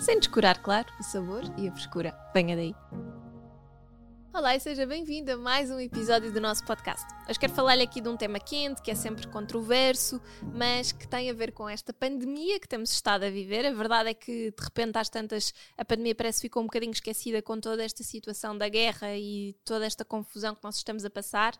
sem descurar, claro, o sabor e a frescura. Venha daí! Olá e seja bem-vindo a mais um episódio do nosso podcast. Hoje quero falar-lhe aqui de um tema quente, que é sempre controverso, mas que tem a ver com esta pandemia que temos estado a viver. A verdade é que, de repente, às tantas, a pandemia parece que ficou um bocadinho esquecida com toda esta situação da guerra e toda esta confusão que nós estamos a passar.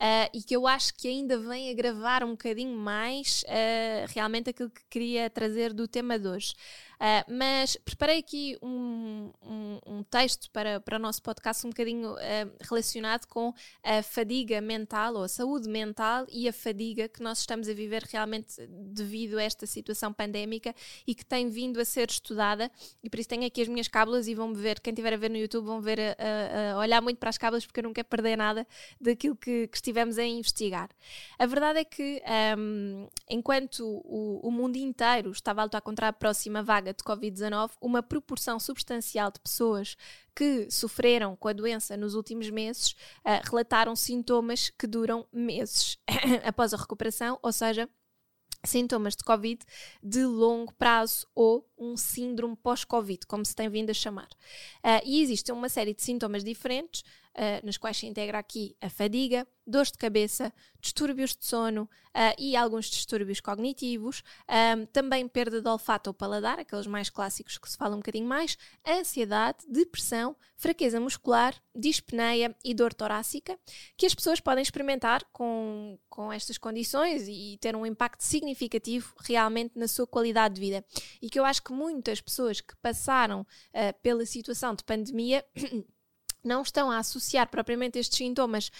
Uh, e que eu acho que ainda vem agravar um bocadinho mais uh, realmente aquilo que queria trazer do tema de hoje. Uh, mas preparei aqui um, um, um, texto para, para o nosso podcast um bocadinho relacionado com a fadiga mental ou a saúde mental e a fadiga que nós estamos a viver realmente devido a esta situação pandémica e que tem vindo a ser estudada. E por isso tenho aqui as minhas cábulas e vão ver, quem estiver a ver no YouTube, vão ver a, a olhar muito para as cábulas porque eu não quero perder nada daquilo que, que estivemos a investigar. A verdade é que, um, enquanto o, o, mundo inteiro estava a lutar contra a próxima vaga de Covid-19, uma proporção substancial de pessoas que sofreram com a doença nos últimos meses uh, relataram sintomas que duram meses após a recuperação, ou seja, sintomas de Covid de longo prazo ou um síndrome pós-Covid, como se tem vindo a chamar. Uh, e existe uma série de sintomas diferentes, uh, quais se integra aqui a fadiga, dores de cabeça, distúrbios de sono uh, e alguns distúrbios cognitivos, um, também perda de olfato ou paladar, aqueles mais clássicos que se fala um bocadinho mais, ansiedade, depressão, fraqueza muscular, dispneia e dor torácica, que as pessoas podem experimentar com, com estas condições e ter um impacto significativo realmente na sua qualidade de vida. E que eu acho que muitas pessoas que passaram uh, pela situação de pandemia não estão a associar propriamente estes sintomas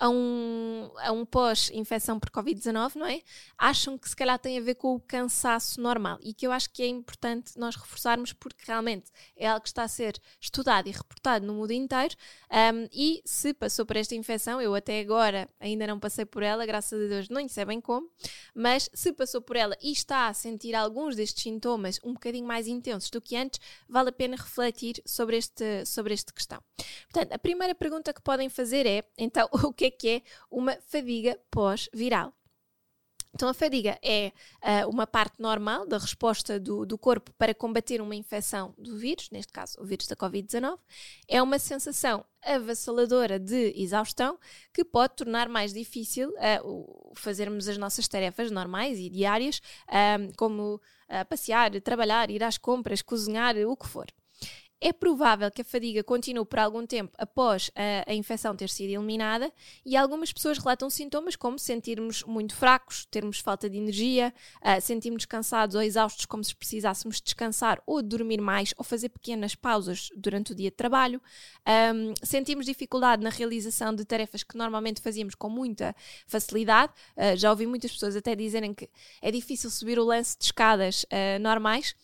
a um, a um pós-infecção por Covid-19, não é? Acham que se calhar tem a ver com o cansaço normal e que eu acho que é importante nós reforçarmos porque realmente é algo que está a ser estudado e reportado no mundo inteiro um, e se passou por esta infecção, eu até agora ainda não passei por ela, graças a Deus não sei bem como, mas se passou por ela e está a sentir alguns destes sintomas um bocadinho mais intensos do que antes, vale a pena refletir sobre este, sobre esta questão. Portanto, a primeira pergunta que podem fazer é, então, o que é que é uma fadiga pós-viral. Então, a fadiga é uh, uma parte normal da resposta do, do, corpo para combater uma infecção do vírus, neste caso o vírus da Covid-19. É uma sensação avassaladora de exaustão que pode tornar mais difícil uh, fazermos as nossas tarefas normais e diárias, uh, como passear, trabalhar, ir às compras, cozinhar, o que for. É provável que a fadiga continue por algum tempo após a, a, infecção ter sido eliminada e algumas pessoas relatam sintomas como sentirmos muito fracos, termos falta de energia, uh, sentirmos cansados ou exaustos como se precisássemos descansar ou dormir mais ou fazer pequenas pausas durante o dia de trabalho, um, sentimos dificuldade na realização de tarefas que normalmente fazíamos com muita facilidade. Uh, já ouvi muitas pessoas até dizerem que é difícil subir o lance de escadas uh, normais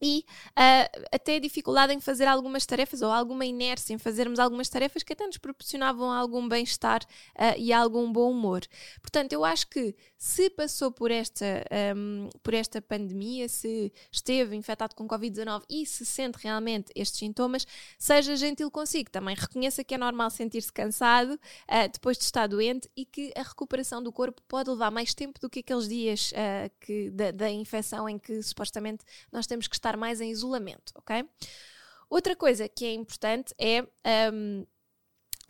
e uh, até dificuldade em fazer algumas tarefas ou alguma inércia em fazermos algumas tarefas que até nos proporcionavam algum bem-estar uh, e algum bom humor. Portanto, eu acho que se passou por esta, um, por esta pandemia, se esteve infectado com Covid-19 e se sente realmente estes sintomas, seja gentil consigo. Também reconheça que é normal sentir-se cansado uh, depois de estar doente e que a recuperação do corpo pode levar mais tempo do que aqueles dias que, da, da infecção em que supostamente nós temos que estar estar mais em isolamento, ok? Outra coisa que é importante é um,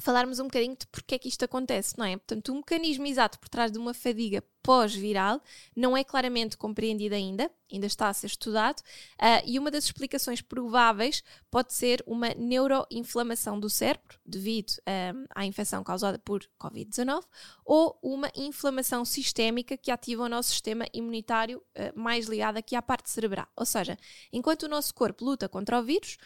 falarmos um bocadinho de porque é que isto acontece, não é? Portanto, o mecanismo exato por trás de uma fadiga pós-viral não é claramente compreendido ainda, ainda está a ser estudado, uh, e uma das explicações prováveis pode ser uma neuroinflamação do cérebro, devido um, à infecção causada por Covid-19, ou uma inflamação sistémica que ativa o nosso sistema imunitário uh, mais ligado aqui à parte cerebral. Ou seja, enquanto o nosso corpo luta contra o vírus,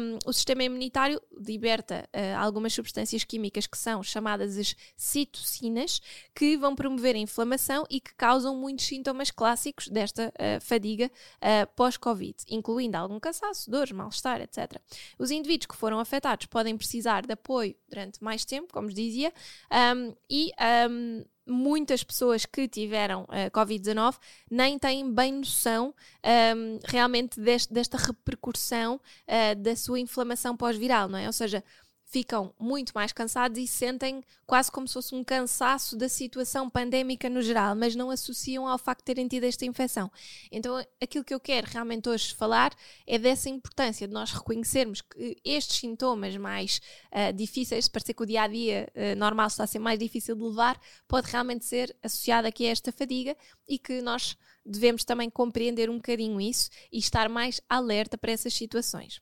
um, o sistema imunitário liberta uh, algumas substâncias químicas que são chamadas as citocinas, que vão promover a inflamação e que causam muitos sintomas clássicos desta uh, fadiga uh, pós-Covid, incluindo algum cansaço, dores, mal-estar, etc. Os indivíduos que foram afetados podem precisar de apoio durante mais tempo, como dizia, um, e um, muitas pessoas que tiveram uh, Covid-19 nem têm bem noção um, realmente deste, desta repercussão uh, da sua inflamação pós-viral, não é? Ou seja, ficam muito mais cansados e sentem quase como se fosse um cansaço da situação pandémica no geral, mas não associam ao facto de terem tido esta infecção. Então, aquilo que eu quero realmente hoje falar é dessa importância de nós reconhecermos que estes sintomas mais uh, difíceis, parecer que o dia a dia uh, normal está a ser mais difícil de levar, pode realmente ser associado aqui a esta fadiga e que nós devemos também compreender um bocadinho isso e estar mais alerta para essas situações.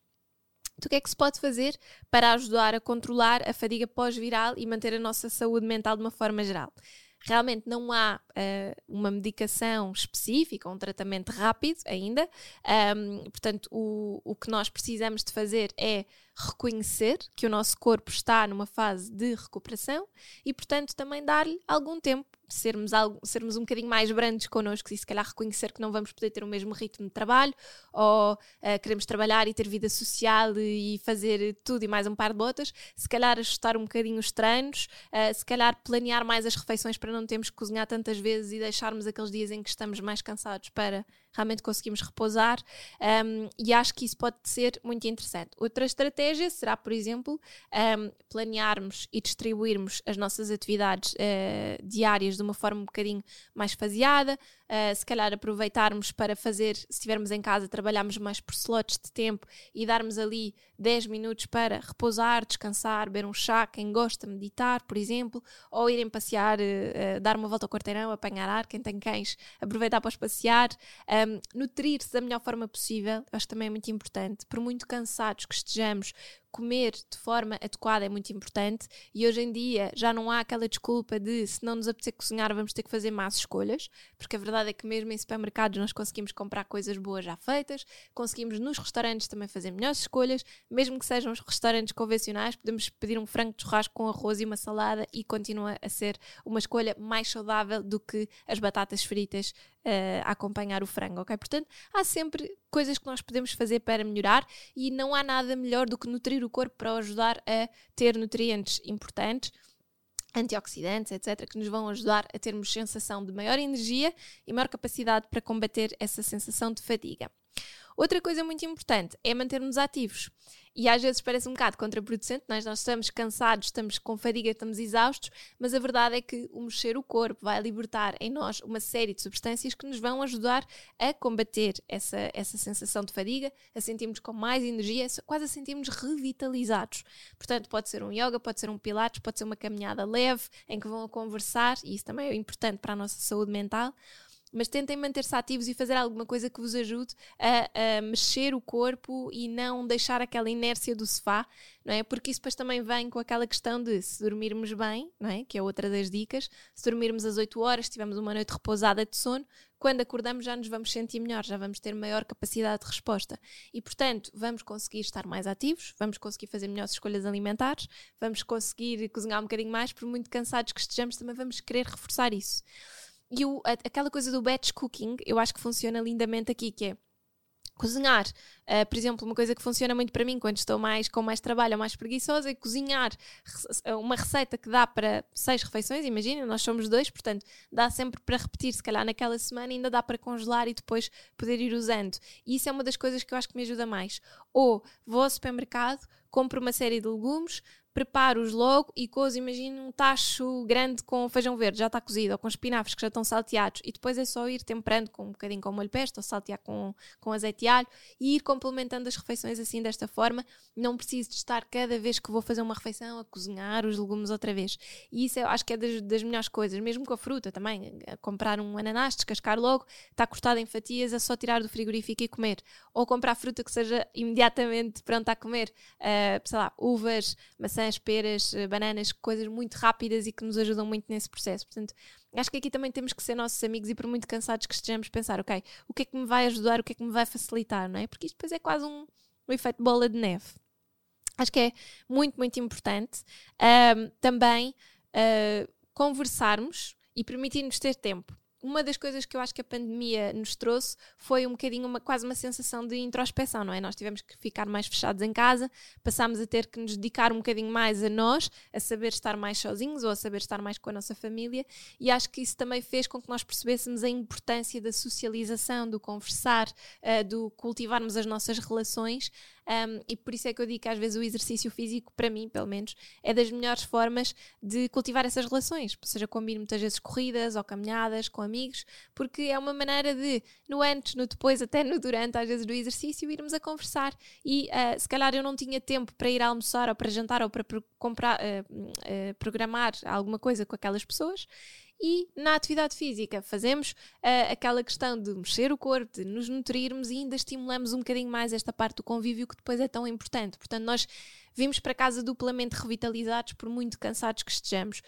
O que é que se pode fazer para ajudar a controlar a fadiga pós-viral e manter a nossa saúde mental de uma forma geral? Realmente não há uh, uma medicação específica, um tratamento rápido ainda. Um, portanto, o, o que nós precisamos de fazer é reconhecer que o nosso corpo está numa fase de recuperação e, portanto, também dar-lhe algum tempo sermos, algo, sermos um bocadinho mais brandos connosco e se calhar reconhecer que não vamos poder ter o mesmo ritmo de trabalho ou uh, queremos trabalhar e ter vida social e fazer tudo e mais um par de botas, se calhar ajustar um bocadinho os treinos, uh, se calhar planear mais as refeições para não termos que cozinhar tantas vezes e deixarmos aqueles dias em que estamos mais cansados para realmente conseguimos repousar um, e acho que isso pode ser muito interessante. Outra estratégia será, por exemplo, um, planearmos e distribuirmos as nossas atividades uh, diárias de uma forma um bocadinho mais faseada, uh, se calhar aproveitarmos para fazer, se estivermos em casa, trabalharmos mais por slots de tempo e darmos ali 10 minutos para repousar, descansar, beber um chá, quem gosta meditar, por exemplo, ou irem passear, uh, dar uma volta ao quarteirão, apanhar ar, quem tem cães, aproveitar para os passear, um, nutrir-se da melhor forma possível, acho que também é muito importante, por muito cansados que estejamos, comer de forma adequada é muito importante e hoje em dia já não há aquela desculpa de se não nos apetecer cozinhar vamos ter que fazer más escolhas, porque a verdade é que mesmo em supermercados nós conseguimos comprar coisas boas já feitas, conseguimos nos restaurantes também fazer melhores escolhas, mesmo que sejam os restaurantes convencionais, podemos pedir um frango de churrasco com arroz e uma salada e continua a ser uma escolha mais saudável do que as batatas fritas uh, a acompanhar o frango, ok? Portanto, há sempre coisas que nós podemos fazer para melhorar e não há nada melhor do que nutrir o corpo para ajudar a ter nutrientes importantes antioxidantes, etc., que nos vão ajudar a termos sensação de maior energia e maior capacidade para combater essa sensação de fadiga. Outra coisa muito importante é mantermos ativos. E às vezes parece um bocado contraproducente, nós, nós estamos cansados, estamos com fadiga, estamos exaustos, mas a verdade é que o mexer o corpo vai libertar em nós uma série de substâncias que nos vão ajudar a combater essa, essa sensação de fadiga, a sentirmos com mais energia, quase a sentirmos revitalizados. Portanto, pode ser um yoga, pode ser um pilates, pode ser uma caminhada leve em que vão a conversar, e isso também é importante para a nossa saúde mental mas tentem manter-se ativos e fazer alguma coisa que vos ajude a, a, mexer o corpo e não deixar aquela inércia do sofá, não é? Porque isso depois também vem com aquela questão de se dormirmos bem, não é? Que é outra das dicas, se dormirmos às 8 horas, tivermos uma noite repousada de sono, quando acordamos já nos vamos sentir melhor, já vamos ter maior capacidade de resposta. E, portanto, vamos conseguir estar mais ativos, vamos conseguir fazer melhores escolhas alimentares, vamos conseguir cozinhar um bocadinho mais, por muito cansados que estejamos, também vamos querer reforçar isso. E o, a, aquela coisa do batch cooking, eu acho que funciona lindamente aqui, que é cozinhar. Uh, por exemplo, uma coisa que funciona muito para mim quando estou mais com mais trabalho ou mais preguiçosa é cozinhar uma receita que dá para seis refeições, imagina, nós somos dois, portanto, dá sempre para repetir, se calhar naquela semana ainda dá para congelar e depois poder ir usando. E isso é uma das coisas que eu acho que me ajuda mais. Ou vou ao supermercado, compro uma série de legumes, preparo-os logo e cozo, imagino um tacho grande com feijão verde, já está cozido, ou com espinafres que já estão salteados, e depois é só ir temperando com um bocadinho com molho pesto, ou saltear com, com azeite e alho, e ir complementando as refeições assim desta forma. Não preciso de estar cada vez que vou fazer uma refeição a cozinhar os legumes outra vez. E isso eu acho que é das, das melhores coisas, mesmo com a fruta também. comprar um ananás, descascar logo, está cortado em fatias, é só tirar do frigorífico e comer. Ou comprar fruta que seja imediatamente pronta a comer, uh, sei lá, uvas, maçãs maçãs, peras, eh, bananas, coisas muito rápidas e que nos ajudam muito nesse processo. Portanto, acho que aqui também temos que ser nossos amigos e por muito cansados que estejamos, pensar, ok, o que é que me vai ajudar, o que é que me vai facilitar, não é? Porque isto depois é quase um, um efeito bola de neve. Acho que é muito, muito importante um, também uh, conversarmos e permitir-nos ter tempo. Uma das coisas que eu acho que a pandemia nos trouxe foi um bocadinho uma, quase uma sensação de introspeção, não é? Nós tivemos que ficar mais fechados em casa, passámos a ter que nos dedicar um bocadinho mais a nós, a saber estar mais sozinhos ou a saber estar mais com a nossa família, e acho que isso também fez com que nós percebêssemos a importância da socialização, do conversar, uh, do cultivarmos as nossas relações um, e por isso é que eu digo que às vezes o exercício físico, para mim, pelo menos, é das melhores formas de cultivar essas relações. Ou seja, combino muitas vezes corridas ou caminhadas com amigos, porque é uma maneira de, no antes, no depois, até no durante, às vezes, do exercício, irmos a conversar. E uh, se calhar eu não tinha tempo para ir almoçar ou para jantar ou para comprar, uh, uh, programar alguma coisa com aquelas pessoas e na atividade física fazemos uh, aquela questão de mexer o corpo, de nos nutrirmos e ainda estimulamos um bocadinho mais esta parte do convívio que depois é tão importante. Portanto, nós vimos para casa duplamente revitalizados por muito cansados que estejamos.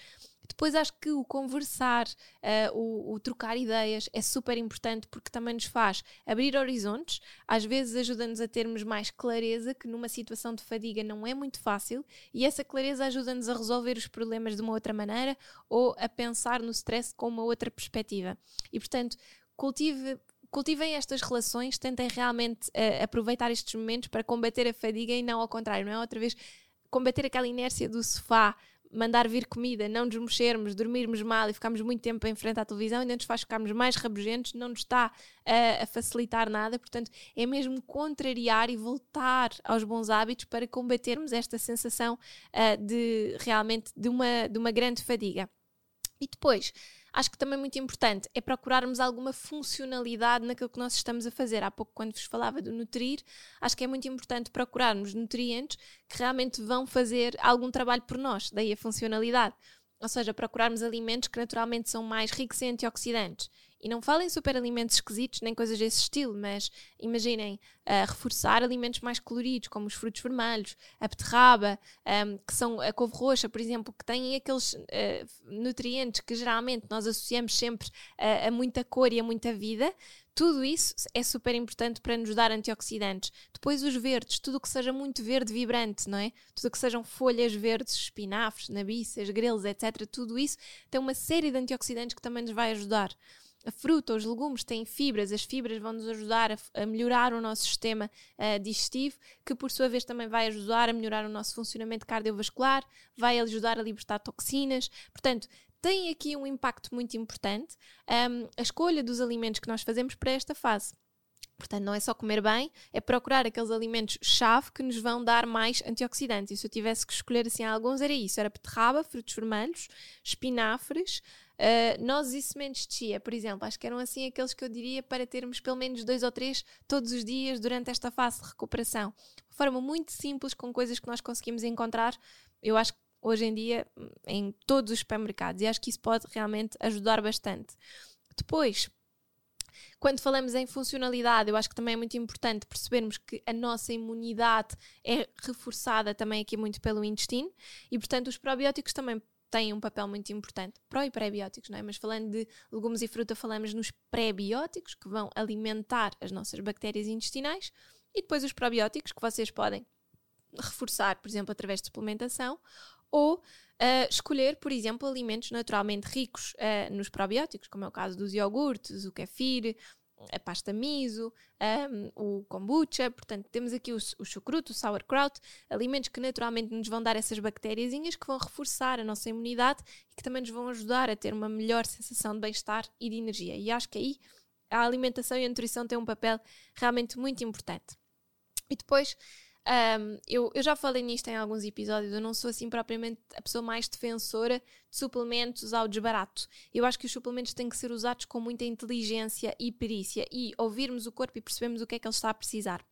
Depois acho que o conversar, uh, o, o, trocar ideias é super importante porque também nos faz abrir horizontes, às vezes ajuda-nos a termos mais clareza, que numa situação de fadiga não é muito fácil, e essa clareza ajuda-nos a resolver os problemas de uma outra maneira ou a pensar no stress com uma outra perspectiva. E portanto, cultive cultivem estas relações, tentem realmente uh, aproveitar estes momentos para combater a fadiga e não ao contrário, não é outra vez combater aquela inércia do sofá, mandar vir comida, não nos mexermos, dormirmos mal e ficarmos muito tempo em frente à televisão, ainda nos faz ficarmos mais rabugentos, não nos está a, a facilitar nada. Portanto, é mesmo contrariar e voltar aos bons hábitos para combatermos esta sensação uh, de realmente de uma, de uma grande fadiga. E depois, acho que também muito importante é procurarmos alguma funcionalidade naquilo que nós estamos a fazer. Há pouco, quando vos falava do nutrir, acho que é muito importante procurarmos nutrientes que realmente vão fazer algum trabalho por nós, daí a funcionalidade. Ou seja, procurarmos alimentos que naturalmente são mais ricos em antioxidantes. E não falem super alimentos esquisitos nem coisas desse estilo, mas imaginem uh, reforçar alimentos mais coloridos, como os frutos vermelhos, a beterraba, um, que são a couve roxa, por exemplo, que têm aqueles uh, nutrientes que geralmente nós associamos sempre uh, a muita cor e a muita vida. Tudo isso é super importante para nos dar antioxidantes. Depois os verdes, tudo que seja muito verde vibrante, não é? Tudo que sejam folhas verdes, espinafres, nabiças, grelos, etc. Tudo isso tem uma série de antioxidantes que também nos vai ajudar a fruta, os legumes têm fibras, as fibras vão nos ajudar a, a melhorar o nosso sistema uh, digestivo, que por sua vez também vai ajudar a melhorar o nosso funcionamento cardiovascular, vai ajudar a libertar toxinas. Portanto, tem aqui um impacto muito importante um, a escolha dos alimentos que nós fazemos para esta fase. Portanto, não é só comer bem, é procurar aqueles alimentos-chave que nos vão dar mais antioxidantes. E se eu tivesse que escolher assim alguns, era isso: era beterraba, frutos vermelhos, espinafres, Uh, nozes e sementes de chia, por exemplo, acho que eram assim aqueles que eu diria para termos pelo menos dois ou três todos os dias durante esta fase de recuperação. De forma muito simples, com coisas que nós conseguimos encontrar, eu acho que hoje em dia em todos os supermercados e acho que isso pode realmente ajudar bastante. Depois, quando falamos em funcionalidade, eu acho que também é muito importante percebermos que a nossa imunidade é reforçada também aqui muito pelo intestino e, portanto, os probióticos também têm um papel muito importante. Pró e pré-bióticos, não é? Mas falando de legumes e fruta, falamos nos pré-bióticos, que vão alimentar as nossas bactérias intestinais, e depois os probióticos, que vocês podem reforçar, por exemplo, através de suplementação, ou uh, escolher, por exemplo, alimentos naturalmente ricos uh, nos probióticos, como é o caso dos iogurtes, o kefir, a pasta miso, um, o kombucha, portanto temos aqui o, o chucrute, o sauerkraut, alimentos que naturalmente nos vão dar essas bactérias que vão reforçar a nossa imunidade e que também nos vão ajudar a ter uma melhor sensação de bem-estar e de energia. E acho que aí a alimentação e a nutrição têm um papel realmente muito importante. E depois um, eu, eu já falei nisto em alguns episódios, eu não sou assim propriamente a pessoa mais defensora de suplementos ao desbarato. Eu acho que os suplementos têm que ser usados com muita inteligência e perícia e ouvirmos o corpo e percebermos o que é que ele está a precisar.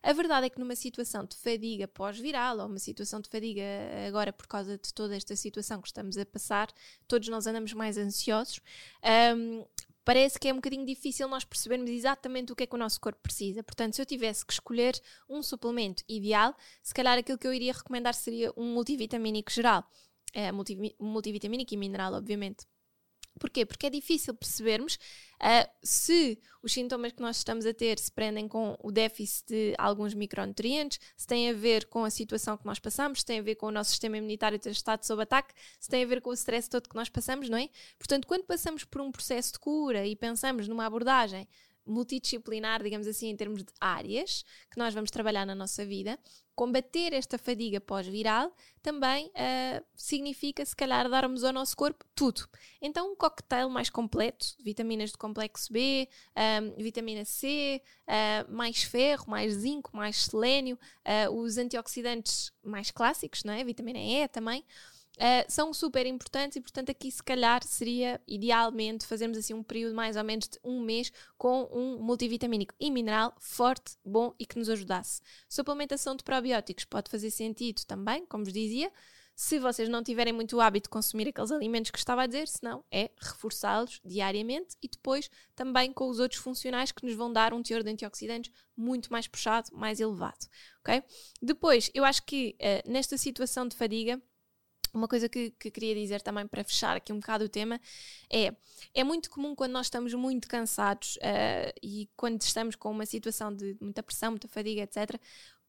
A verdade é que numa situação de fadiga pós-viral ou uma situação de fadiga agora por causa de toda esta situação que estamos a passar, todos nós andamos mais ansiosos. Um, parece que é um bocadinho difícil nós percebermos exatamente o que é que o nosso corpo precisa. Portanto, se eu tivesse que escolher um suplemento ideal, se calhar aquilo que eu iria recomendar seria um multivitamínico geral. É, multivitamínico e mineral, obviamente. Porquê? Porque é difícil percebermos Uh, se os sintomas que nós estamos a ter se prendem com o déficit de alguns micronutrientes, se tem a ver com a situação que nós passamos, se tem a ver com o nosso sistema imunitário ter estado sob ataque, se tem a ver com o stress todo que nós passamos, não é? Portanto, quando passamos por um processo de cura e pensamos numa abordagem multidisciplinar, digamos assim, em termos de áreas que nós vamos trabalhar na nossa vida, combater esta fadiga pós-viral também uh, significa, se calhar, darmos ao nosso corpo tudo. Então, um cocktail mais completo, vitaminas do complexo B, ah, vitamina C, uh, mais ferro, mais zinco, mais selênio, uh, os antioxidantes mais clássicos, não é? Vitamina E também. Uh, são super importantes e, portanto, aqui se calhar seria idealmente fazermos assim um período mais ou menos de um mês com um multivitamínico e mineral forte, bom e que nos ajudasse. Suplementação de probióticos pode fazer sentido também, como vos dizia, se vocês não tiverem muito hábito de consumir aqueles alimentos que estava a dizer, senão é reforçá-los diariamente e depois também com os outros funcionais que nos vão dar um teor de antioxidantes muito mais puxado, mais elevado, ok? Depois, eu acho que uh, nesta situação de fadiga uma coisa que, que, queria dizer também para fechar aqui um bocado o tema é: é muito comum quando nós estamos muito cansados uh, e quando estamos com uma situação de muita pressão, muita fadiga, etc.,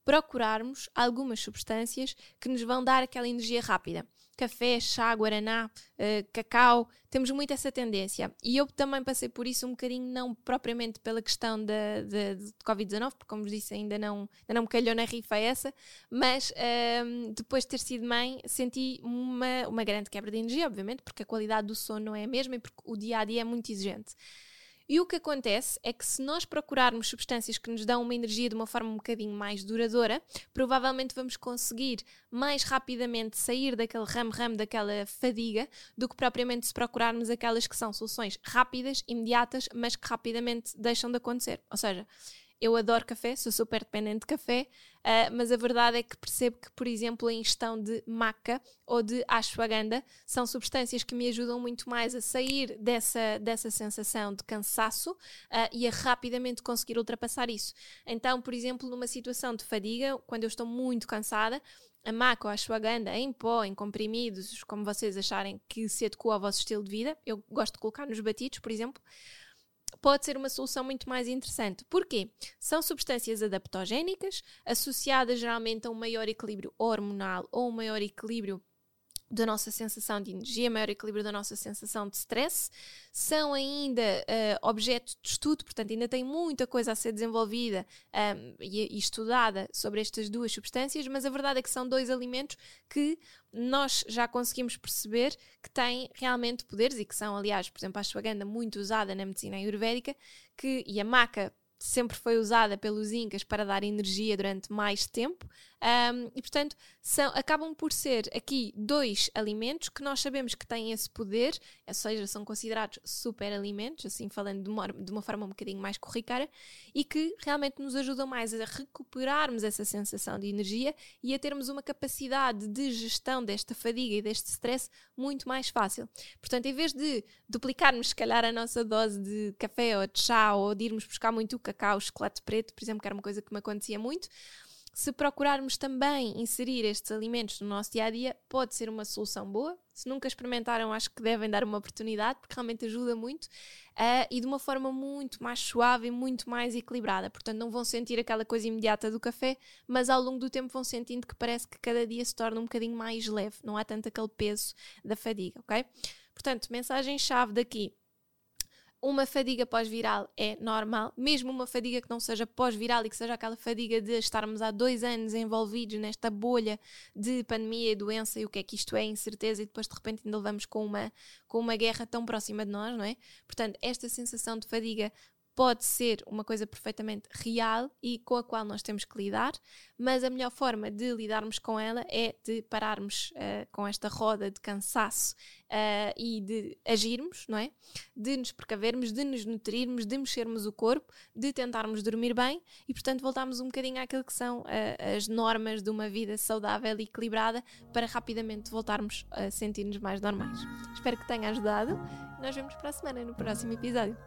procurarmos algumas substâncias que nos vão dar aquela energia rápida. Café, chá, guaraná, uh, cacau, temos muito essa tendência. E eu também passei por isso um bocadinho, não propriamente pela questão de, de, de Covid-19, porque, como vos disse, ainda não, ainda não me calhou na rifa essa, mas uh, depois de ter sido mãe, senti uma, uma grande quebra de energia, obviamente, porque a qualidade do sono não é a mesma e porque o dia a dia é muito exigente. E o que acontece é que se nós procurarmos substâncias que nos dão uma energia de uma forma um bocadinho mais duradoura, provavelmente vamos conseguir mais rapidamente sair daquele ramo-ramo, daquela fadiga, do que propriamente se procurarmos aquelas que são soluções rápidas, imediatas, mas que rapidamente deixam de acontecer. Ou seja, eu adoro café, sou super dependente de café, uh, mas a verdade é que percebo que, por exemplo, a ingestão de maca ou de ashwagandha são substâncias que me ajudam muito mais a sair dessa, dessa sensação de cansaço uh, e a rapidamente conseguir ultrapassar isso. Então, por exemplo, numa situação de fadiga, quando eu estou muito cansada, a maca ou a ashwagandha em pó, em comprimidos, como vocês acharem que se adequa ao vosso estilo de vida, eu gosto de colocar nos batidos, por exemplo, pode ser uma solução muito mais interessante. Porquê? São substâncias adaptogénicas, associadas geralmente a um maior equilíbrio hormonal ou um maior equilíbrio da nossa sensação de energia, maior equilíbrio da nossa sensação de stress. São ainda uh, objeto de estudo, portanto, ainda tem muita coisa a ser desenvolvida um, ehm, e, e, estudada sobre estas duas substâncias, mas a verdade é que são dois alimentos que nós já conseguimos perceber que têm realmente poderes e que são, aliás, por exemplo, a ashwagandha muito usada na medicina ayurvédica que, e a maca sempre foi usada pelos Incas para dar energia durante mais tempo um, e, portanto, são, acabam por ser aqui dois alimentos que nós sabemos que têm esse poder, ou seja, são considerados super alimentos, assim falando de uma, de uma forma um bocadinho mais corriqueira, e que realmente nos ajudam mais a recuperarmos essa sensação de energia e a termos uma capacidade de gestão desta fadiga e deste stress muito mais fácil. Portanto, em vez de duplicarmos, se calhar, a nossa dose de café ou de chá ou de irmos buscar muito cacau, chocolate preto, por exemplo, que era uma coisa que me acontecia muito, se procurarmos também inserir estes alimentos no nosso dia a dia, pode ser uma solução boa. Se nunca experimentaram, acho que devem dar uma oportunidade, porque realmente ajuda muito uh, e de uma forma muito mais suave e muito mais equilibrada. Portanto, não vão sentir aquela coisa imediata do café, mas ao longo do tempo vão sentindo que parece que cada dia se torna um bocadinho mais leve, não há tanto aquele peso da fadiga, ok? Portanto, mensagem-chave daqui uma fadiga pós-viral é normal, mesmo uma fadiga que não seja pós-viral e que seja aquela fadiga de estarmos há dois anos envolvidos nesta bolha de pandemia e doença e o que é que isto é, incerteza, e depois de repente ainda levamos com uma, com uma guerra tão próxima de nós, não é? Portanto, esta sensação de fadiga pode ser uma coisa perfeitamente real e com a qual nós temos que lidar, mas a melhor forma de lidarmos com ela é de pararmos uh, com esta roda de cansaço uh, e de agirmos, não é? De nos precavermos, de nos nutrirmos, de mexermos o corpo, de tentarmos dormir bem e, portanto, voltarmos um bocadinho àquilo que são uh, as normas de uma vida saudável e equilibrada para rapidamente voltarmos a sentir-nos mais normais. Espero que tenha ajudado. Nós vemos para a semana no próximo episódio.